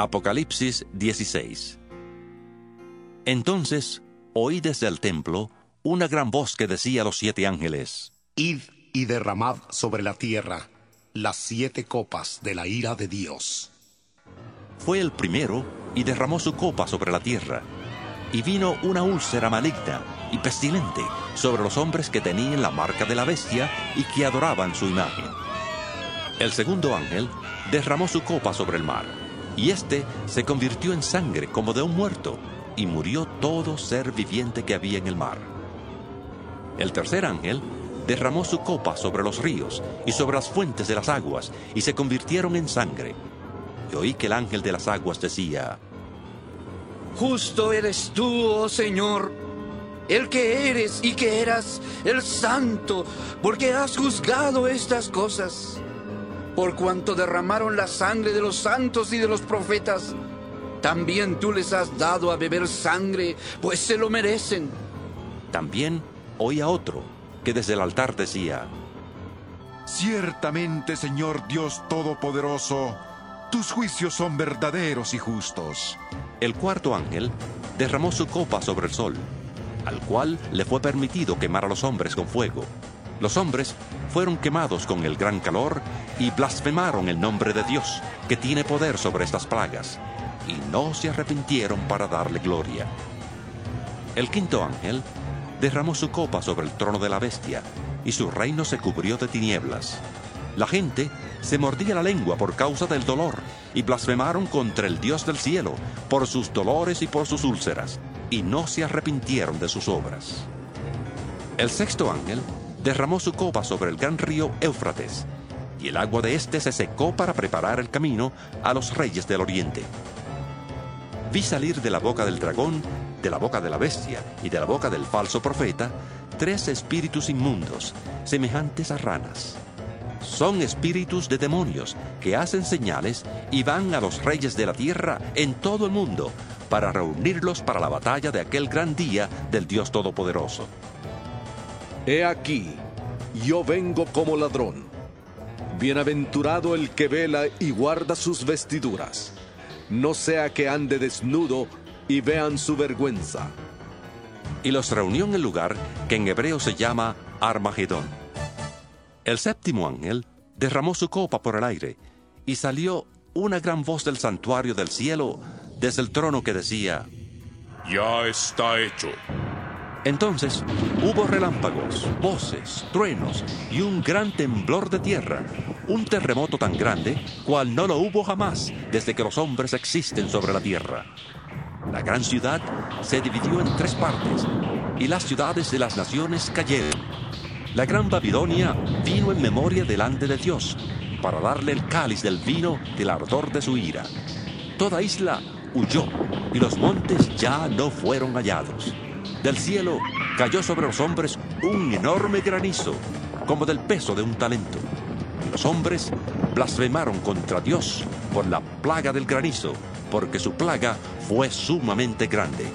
Apocalipsis 16 Entonces oí desde el templo una gran voz que decía a los siete ángeles, Id y derramad sobre la tierra las siete copas de la ira de Dios. Fue el primero y derramó su copa sobre la tierra, y vino una úlcera maligna y pestilente sobre los hombres que tenían la marca de la bestia y que adoraban su imagen. El segundo ángel derramó su copa sobre el mar, y éste se convirtió en sangre como de un muerto, y murió todo ser viviente que había en el mar. El tercer ángel derramó su copa sobre los ríos y sobre las fuentes de las aguas, y se convirtieron en sangre. Y oí que el ángel de las aguas decía, Justo eres tú, oh Señor, el que eres y que eras el santo, porque has juzgado estas cosas. Por cuanto derramaron la sangre de los santos y de los profetas, también tú les has dado a beber sangre, pues se lo merecen. También oí a otro que desde el altar decía, Ciertamente, Señor Dios Todopoderoso, tus juicios son verdaderos y justos. El cuarto ángel derramó su copa sobre el sol, al cual le fue permitido quemar a los hombres con fuego. Los hombres fueron quemados con el gran calor y blasfemaron el nombre de Dios, que tiene poder sobre estas plagas, y no se arrepintieron para darle gloria. El quinto ángel derramó su copa sobre el trono de la bestia, y su reino se cubrió de tinieblas. La gente se mordía la lengua por causa del dolor, y blasfemaron contra el Dios del cielo por sus dolores y por sus úlceras, y no se arrepintieron de sus obras. El sexto ángel derramó su copa sobre el gran río Éufrates, y el agua de éste se secó para preparar el camino a los reyes del oriente. Vi salir de la boca del dragón, de la boca de la bestia y de la boca del falso profeta tres espíritus inmundos, semejantes a ranas. Son espíritus de demonios que hacen señales y van a los reyes de la tierra en todo el mundo para reunirlos para la batalla de aquel gran día del Dios Todopoderoso. He aquí, yo vengo como ladrón. Bienaventurado el que vela y guarda sus vestiduras, no sea que ande desnudo y vean su vergüenza. Y los reunió en el lugar que en hebreo se llama Armagedón. El séptimo ángel derramó su copa por el aire, y salió una gran voz del santuario del cielo desde el trono que decía, Ya está hecho. Entonces hubo relámpagos, voces, truenos y un gran temblor de tierra, un terremoto tan grande cual no lo hubo jamás desde que los hombres existen sobre la tierra. La gran ciudad se dividió en tres partes y las ciudades de las naciones cayeron. La gran Babilonia vino en memoria delante de Dios para darle el cáliz del vino del ardor de su ira. Toda isla huyó y los montes ya no fueron hallados. Del cielo cayó sobre los hombres un enorme granizo, como del peso de un talento. Los hombres blasfemaron contra Dios por la plaga del granizo, porque su plaga fue sumamente grande.